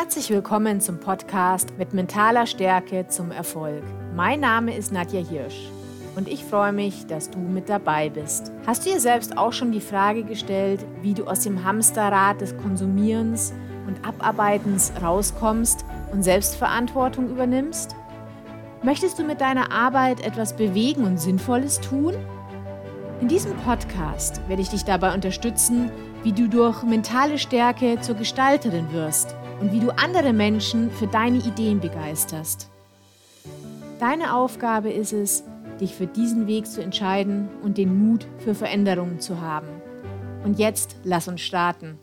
Herzlich willkommen zum Podcast mit mentaler Stärke zum Erfolg. Mein Name ist Nadja Hirsch und ich freue mich, dass du mit dabei bist. Hast du dir selbst auch schon die Frage gestellt, wie du aus dem Hamsterrad des Konsumierens und Abarbeitens rauskommst und Selbstverantwortung übernimmst? Möchtest du mit deiner Arbeit etwas bewegen und Sinnvolles tun? In diesem Podcast werde ich dich dabei unterstützen, wie du durch mentale Stärke zur Gestalterin wirst und wie du andere Menschen für deine Ideen begeisterst. Deine Aufgabe ist es, dich für diesen Weg zu entscheiden und den Mut für Veränderungen zu haben. Und jetzt lass uns starten.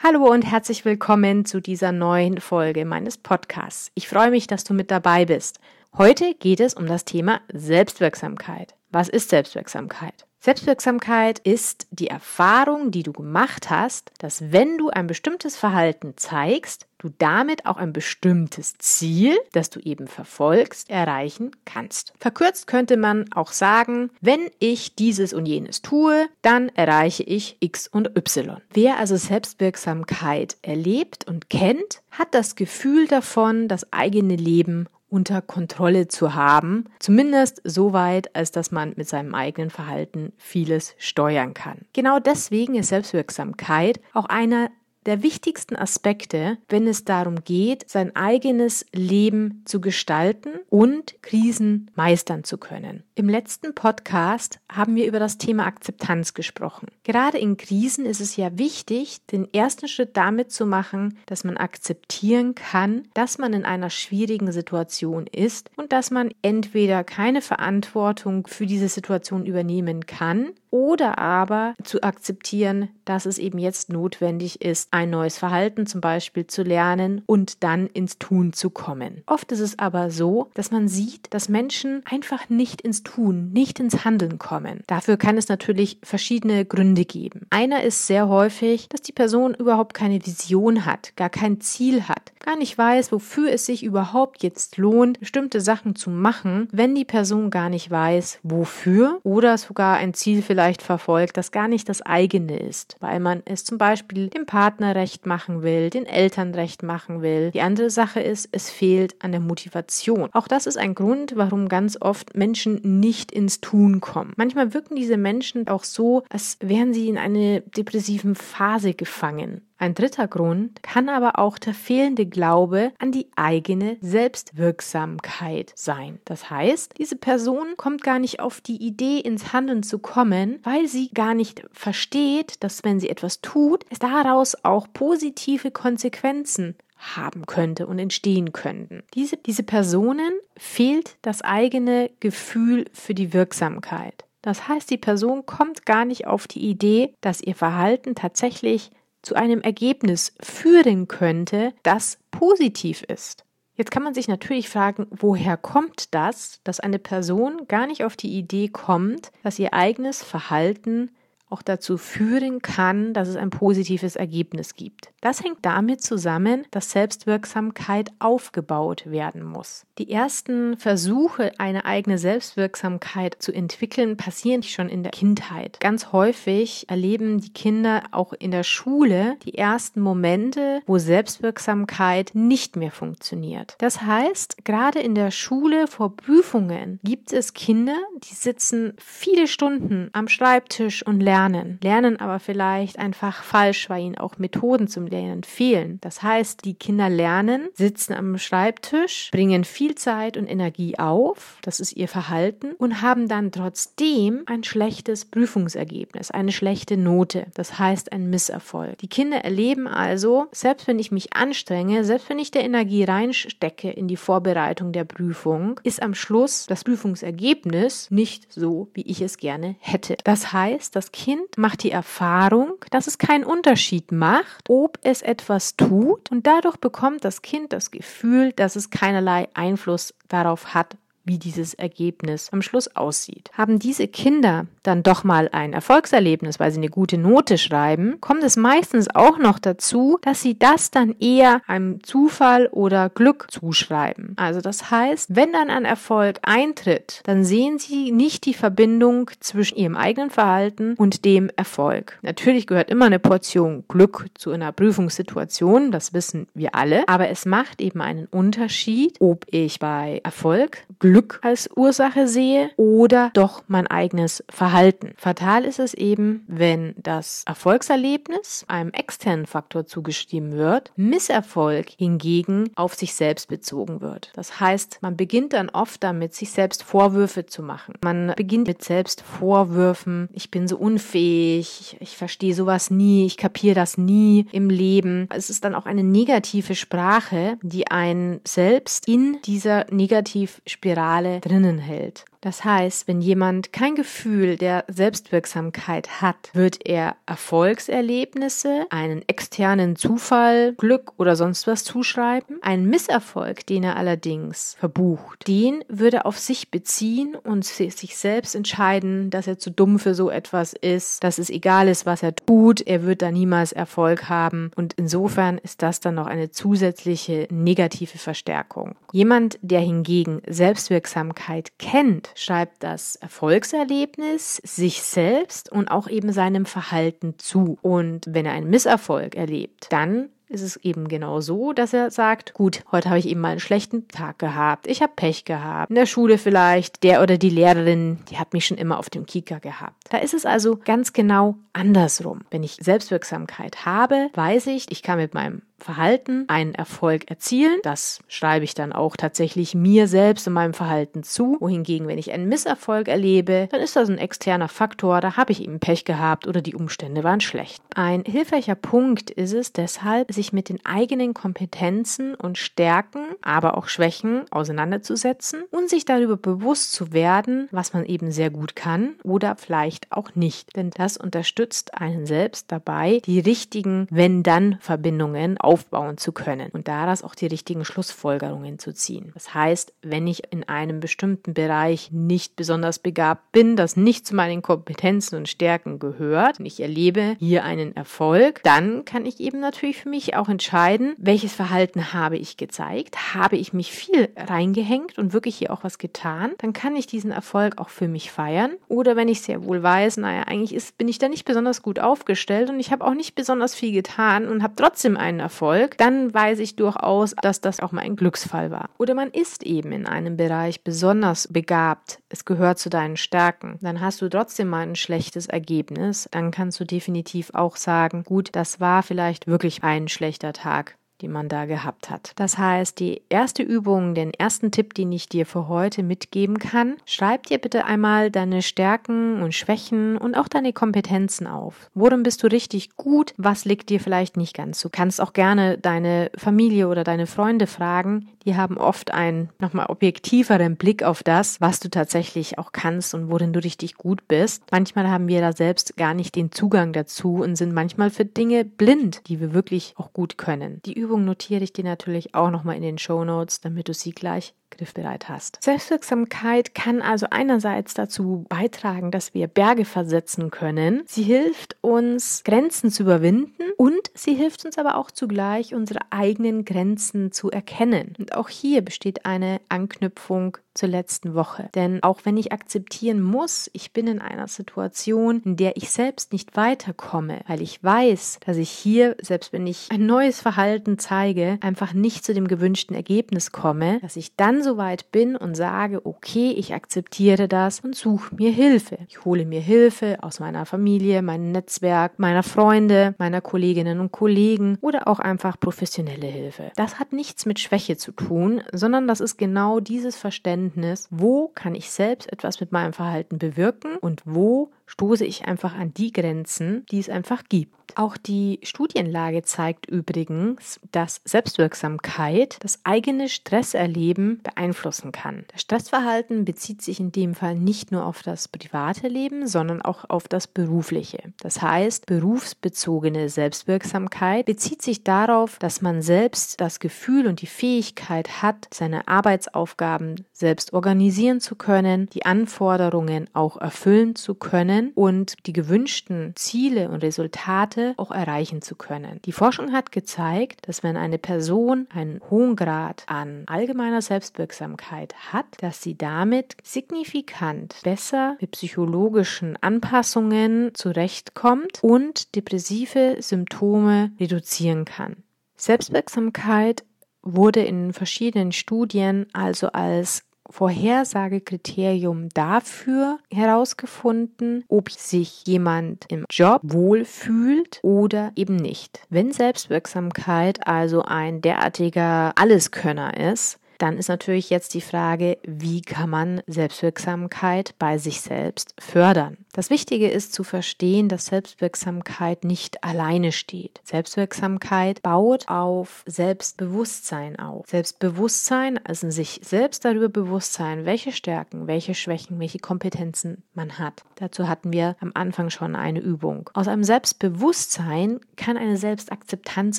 Hallo und herzlich willkommen zu dieser neuen Folge meines Podcasts. Ich freue mich, dass du mit dabei bist. Heute geht es um das Thema Selbstwirksamkeit. Was ist Selbstwirksamkeit? Selbstwirksamkeit ist die Erfahrung, die du gemacht hast, dass wenn du ein bestimmtes Verhalten zeigst, du damit auch ein bestimmtes Ziel, das du eben verfolgst, erreichen kannst. Verkürzt könnte man auch sagen, wenn ich dieses und jenes tue, dann erreiche ich X und Y. Wer also Selbstwirksamkeit erlebt und kennt, hat das Gefühl davon, das eigene Leben unter Kontrolle zu haben, zumindest so weit, als dass man mit seinem eigenen Verhalten vieles steuern kann. Genau deswegen ist Selbstwirksamkeit auch einer der wichtigsten Aspekte, wenn es darum geht, sein eigenes Leben zu gestalten und Krisen meistern zu können. Im letzten Podcast haben wir über das Thema Akzeptanz gesprochen. Gerade in Krisen ist es ja wichtig, den ersten Schritt damit zu machen, dass man akzeptieren kann, dass man in einer schwierigen Situation ist und dass man entweder keine Verantwortung für diese Situation übernehmen kann oder aber zu akzeptieren, dass es eben jetzt notwendig ist, ein neues Verhalten zum Beispiel zu lernen und dann ins Tun zu kommen. Oft ist es aber so, dass man sieht, dass Menschen einfach nicht ins Tun, nicht ins Handeln kommen. Dafür kann es natürlich verschiedene Gründe geben. Einer ist sehr häufig, dass die Person überhaupt keine Vision hat, gar kein Ziel hat, gar nicht weiß, wofür es sich überhaupt jetzt lohnt, bestimmte Sachen zu machen, wenn die Person gar nicht weiß, wofür oder sogar ein Ziel vielleicht verfolgt, das gar nicht das eigene ist, weil man es zum Beispiel dem Partner recht machen will, den Eltern recht machen will. Die andere Sache ist, es fehlt an der Motivation. Auch das ist ein Grund, warum ganz oft Menschen nicht ins Tun kommen. Manchmal wirken diese Menschen auch so, als wären sie in eine depressiven Phase gefangen. Ein dritter Grund kann aber auch der fehlende Glaube an die eigene Selbstwirksamkeit sein. Das heißt, diese Person kommt gar nicht auf die Idee, ins Handeln zu kommen, weil sie gar nicht versteht, dass wenn sie etwas tut, es daraus auch positive Konsequenzen haben könnte und entstehen könnten. Diese, diese Personen fehlt das eigene Gefühl für die Wirksamkeit. Das heißt, die Person kommt gar nicht auf die Idee, dass ihr Verhalten tatsächlich zu einem Ergebnis führen könnte, das positiv ist. Jetzt kann man sich natürlich fragen, woher kommt das, dass eine Person gar nicht auf die Idee kommt, dass ihr eigenes Verhalten auch dazu führen kann, dass es ein positives Ergebnis gibt. Das hängt damit zusammen, dass Selbstwirksamkeit aufgebaut werden muss. Die ersten Versuche, eine eigene Selbstwirksamkeit zu entwickeln, passieren schon in der Kindheit. Ganz häufig erleben die Kinder auch in der Schule die ersten Momente, wo Selbstwirksamkeit nicht mehr funktioniert. Das heißt, gerade in der Schule vor Prüfungen gibt es Kinder, die sitzen viele Stunden am Schreibtisch und lernen lernen, lernen aber vielleicht einfach falsch, weil ihnen auch Methoden zum Lernen fehlen. Das heißt, die Kinder lernen, sitzen am Schreibtisch, bringen viel Zeit und Energie auf, das ist ihr Verhalten, und haben dann trotzdem ein schlechtes Prüfungsergebnis, eine schlechte Note, das heißt ein Misserfolg. Die Kinder erleben also, selbst wenn ich mich anstrenge, selbst wenn ich der Energie reinstecke in die Vorbereitung der Prüfung, ist am Schluss das Prüfungsergebnis nicht so, wie ich es gerne hätte. Das heißt, das Kind Kind macht die Erfahrung, dass es keinen Unterschied macht, ob es etwas tut und dadurch bekommt das Kind das Gefühl, dass es keinerlei Einfluss darauf hat, wie dieses Ergebnis am Schluss aussieht. Haben diese Kinder dann doch mal ein Erfolgserlebnis, weil sie eine gute Note schreiben, kommt es meistens auch noch dazu, dass sie das dann eher einem Zufall oder Glück zuschreiben. Also das heißt, wenn dann ein Erfolg eintritt, dann sehen sie nicht die Verbindung zwischen ihrem eigenen Verhalten und dem Erfolg. Natürlich gehört immer eine Portion Glück zu einer Prüfungssituation, das wissen wir alle, aber es macht eben einen Unterschied, ob ich bei Erfolg Glück als Ursache sehe oder doch mein eigenes Verhalten. Fatal ist es eben, wenn das Erfolgserlebnis einem externen Faktor zugeschrieben wird, Misserfolg hingegen auf sich selbst bezogen wird. Das heißt, man beginnt dann oft damit, sich selbst Vorwürfe zu machen. Man beginnt mit Selbstvorwürfen, ich bin so unfähig, ich, ich verstehe sowas nie, ich kapiere das nie im Leben. Es ist dann auch eine negative Sprache, die einen selbst in dieser Negativspirale drinnen hält. Das heißt, wenn jemand kein Gefühl der Selbstwirksamkeit hat, wird er Erfolgserlebnisse, einen externen Zufall, Glück oder sonst was zuschreiben. Einen Misserfolg, den er allerdings verbucht, den würde er auf sich beziehen und sich selbst entscheiden, dass er zu dumm für so etwas ist, dass es egal ist, was er tut, er wird da niemals Erfolg haben und insofern ist das dann noch eine zusätzliche negative Verstärkung. Jemand, der hingegen Selbstwirksamkeit kennt, schreibt das Erfolgserlebnis sich selbst und auch eben seinem Verhalten zu. Und wenn er einen Misserfolg erlebt, dann ist es eben genau so, dass er sagt, gut, heute habe ich eben mal einen schlechten Tag gehabt, ich habe Pech gehabt, in der Schule vielleicht, der oder die Lehrerin, die hat mich schon immer auf dem Kieker gehabt. Da ist es also ganz genau andersrum. Wenn ich Selbstwirksamkeit habe, weiß ich, ich kann mit meinem Verhalten einen Erfolg erzielen. Das schreibe ich dann auch tatsächlich mir selbst und meinem Verhalten zu. Wohingegen, wenn ich einen Misserfolg erlebe, dann ist das ein externer Faktor, da habe ich eben Pech gehabt oder die Umstände waren schlecht. Ein hilfreicher Punkt ist es deshalb, sich mit den eigenen Kompetenzen und Stärken, aber auch Schwächen auseinanderzusetzen und sich darüber bewusst zu werden, was man eben sehr gut kann oder vielleicht auch nicht. Denn das unterstützt einen selbst dabei, die richtigen Wenn-Dann-Verbindungen aufbauen zu können und daraus auch die richtigen Schlussfolgerungen zu ziehen. Das heißt, wenn ich in einem bestimmten Bereich nicht besonders begabt bin, das nicht zu meinen Kompetenzen und Stärken gehört und ich erlebe hier einen Erfolg, dann kann ich eben natürlich für mich auch entscheiden, welches Verhalten habe ich gezeigt, habe ich mich viel reingehängt und wirklich hier auch was getan, dann kann ich diesen Erfolg auch für mich feiern. Oder wenn ich sehr wohl weiß, naja, eigentlich ist, bin ich da nicht besonders gut aufgestellt und ich habe auch nicht besonders viel getan und habe trotzdem einen Erfolg, Erfolg, dann weiß ich durchaus, dass das auch mal ein Glücksfall war. Oder man ist eben in einem Bereich besonders begabt, es gehört zu deinen Stärken, dann hast du trotzdem mal ein schlechtes Ergebnis, dann kannst du definitiv auch sagen, gut, das war vielleicht wirklich ein schlechter Tag die man da gehabt hat. Das heißt, die erste Übung, den ersten Tipp, den ich dir für heute mitgeben kann, schreib dir bitte einmal deine Stärken und Schwächen und auch deine Kompetenzen auf. Worin bist du richtig gut? Was liegt dir vielleicht nicht ganz? Du kannst auch gerne deine Familie oder deine Freunde fragen. Die haben oft einen nochmal objektiveren Blick auf das, was du tatsächlich auch kannst und worin du richtig gut bist. Manchmal haben wir da selbst gar nicht den Zugang dazu und sind manchmal für Dinge blind, die wir wirklich auch gut können. Die Übung notiere ich dir natürlich auch nochmal in den Show Notes, damit du sie gleich griffbereit hast. Selbstwirksamkeit kann also einerseits dazu beitragen, dass wir Berge versetzen können. Sie hilft uns, Grenzen zu überwinden und sie hilft uns aber auch zugleich, unsere eigenen Grenzen zu erkennen. Und auch hier besteht eine Anknüpfung zur letzten Woche. Denn auch wenn ich akzeptieren muss, ich bin in einer Situation, in der ich selbst nicht weiterkomme, weil ich weiß, dass ich hier, selbst wenn ich ein neues Verhalten zeige, einfach nicht zu dem gewünschten Ergebnis komme, dass ich dann so weit bin und sage, okay, ich akzeptiere das und suche mir Hilfe. Ich hole mir Hilfe aus meiner Familie, meinem Netzwerk, meiner Freunde, meiner Kolleginnen und Kollegen oder auch einfach professionelle Hilfe. Das hat nichts mit Schwäche zu tun, sondern das ist genau dieses Verständnis, wo kann ich selbst etwas mit meinem Verhalten bewirken und wo stoße ich einfach an die Grenzen, die es einfach gibt. Auch die Studienlage zeigt übrigens, dass Selbstwirksamkeit das eigene Stresserleben beeinflussen kann. Das Stressverhalten bezieht sich in dem Fall nicht nur auf das private Leben, sondern auch auf das berufliche. Das heißt, berufsbezogene Selbstwirksamkeit bezieht sich darauf, dass man selbst das Gefühl und die Fähigkeit hat, seine Arbeitsaufgaben selbst organisieren zu können, die Anforderungen auch erfüllen zu können und die gewünschten Ziele und Resultate auch erreichen zu können. Die Forschung hat gezeigt, dass wenn eine Person einen hohen Grad an allgemeiner Selbstwirksamkeit hat, dass sie damit signifikant besser mit psychologischen Anpassungen zurechtkommt und depressive Symptome reduzieren kann. Selbstwirksamkeit wurde in verschiedenen Studien also als Vorhersagekriterium dafür herausgefunden, ob sich jemand im Job wohlfühlt oder eben nicht. Wenn Selbstwirksamkeit also ein derartiger Alleskönner ist, dann ist natürlich jetzt die Frage, wie kann man Selbstwirksamkeit bei sich selbst fördern? Das Wichtige ist zu verstehen, dass Selbstwirksamkeit nicht alleine steht. Selbstwirksamkeit baut auf Selbstbewusstsein auf. Selbstbewusstsein, also sich selbst darüber bewusst sein, welche Stärken, welche Schwächen, welche Kompetenzen man hat. Dazu hatten wir am Anfang schon eine Übung. Aus einem Selbstbewusstsein kann eine Selbstakzeptanz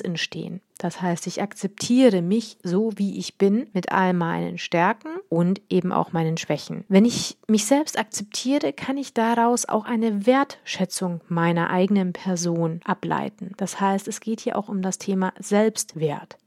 entstehen. Das heißt, ich akzeptiere mich so, wie ich bin, mit all meinen Stärken und eben auch meinen Schwächen. Wenn ich mich selbst akzeptiere, kann ich daraus auch eine Wertschätzung meiner eigenen Person ableiten. Das heißt, es geht hier auch um das Thema Selbstwert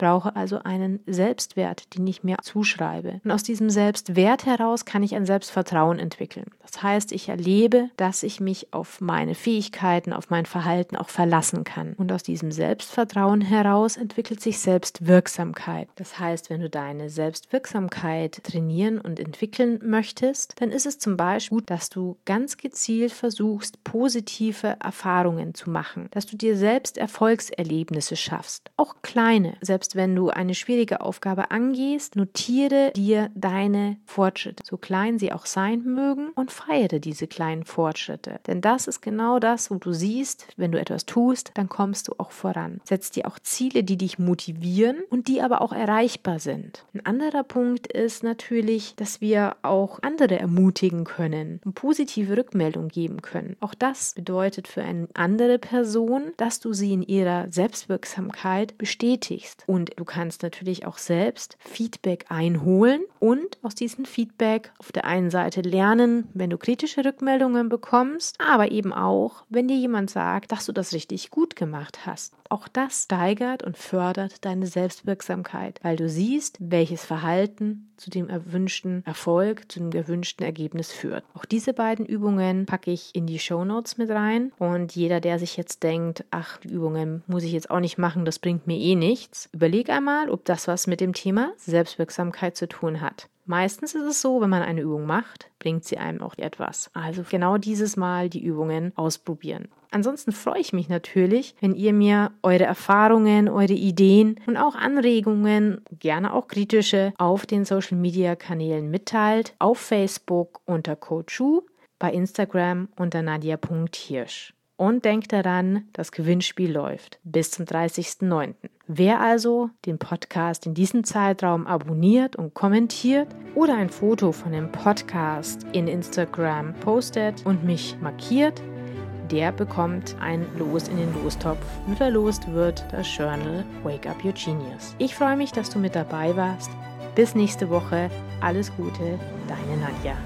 brauche also einen Selbstwert, den ich mir zuschreibe. Und aus diesem Selbstwert heraus kann ich ein Selbstvertrauen entwickeln. Das heißt, ich erlebe, dass ich mich auf meine Fähigkeiten, auf mein Verhalten auch verlassen kann. Und aus diesem Selbstvertrauen heraus entwickelt sich Selbstwirksamkeit. Das heißt, wenn du deine Selbstwirksamkeit trainieren und entwickeln möchtest, dann ist es zum Beispiel gut, dass du ganz gezielt versuchst, positive Erfahrungen zu machen, dass du dir selbst Erfolgserlebnisse schaffst, auch kleine, selbst selbst wenn du eine schwierige Aufgabe angehst, notiere dir deine Fortschritte, so klein sie auch sein mögen, und feiere diese kleinen Fortschritte. Denn das ist genau das, wo du siehst, wenn du etwas tust, dann kommst du auch voran. Setz dir auch Ziele, die dich motivieren und die aber auch erreichbar sind. Ein anderer Punkt ist natürlich, dass wir auch andere ermutigen können und positive Rückmeldung geben können. Auch das bedeutet für eine andere Person, dass du sie in ihrer Selbstwirksamkeit bestätigst. Und und du kannst natürlich auch selbst Feedback einholen und aus diesem Feedback auf der einen Seite lernen, wenn du kritische Rückmeldungen bekommst, aber eben auch, wenn dir jemand sagt, dass du das richtig gut gemacht hast. Auch das steigert und fördert deine Selbstwirksamkeit, weil du siehst, welches Verhalten zu dem erwünschten Erfolg, zu dem gewünschten Ergebnis führt. Auch diese beiden Übungen packe ich in die Show Notes mit rein und jeder, der sich jetzt denkt, ach, die Übungen muss ich jetzt auch nicht machen, das bringt mir eh nichts, überleg einmal, ob das was mit dem Thema Selbstwirksamkeit zu tun hat. Meistens ist es so, wenn man eine Übung macht, bringt sie einem auch etwas. Also genau dieses Mal die Übungen ausprobieren. Ansonsten freue ich mich natürlich, wenn ihr mir eure Erfahrungen, eure Ideen und auch Anregungen, gerne auch kritische, auf den Social Media Kanälen mitteilt. Auf Facebook unter Coachu, bei Instagram unter nadia.hirsch. Und denkt daran, das Gewinnspiel läuft bis zum 30.09. Wer also den Podcast in diesem Zeitraum abonniert und kommentiert oder ein Foto von dem Podcast in Instagram postet und mich markiert, der bekommt ein Los in den Lostopf und verlost wird das Journal Wake Up Your Genius. Ich freue mich, dass du mit dabei warst. Bis nächste Woche. Alles Gute, deine Nadja.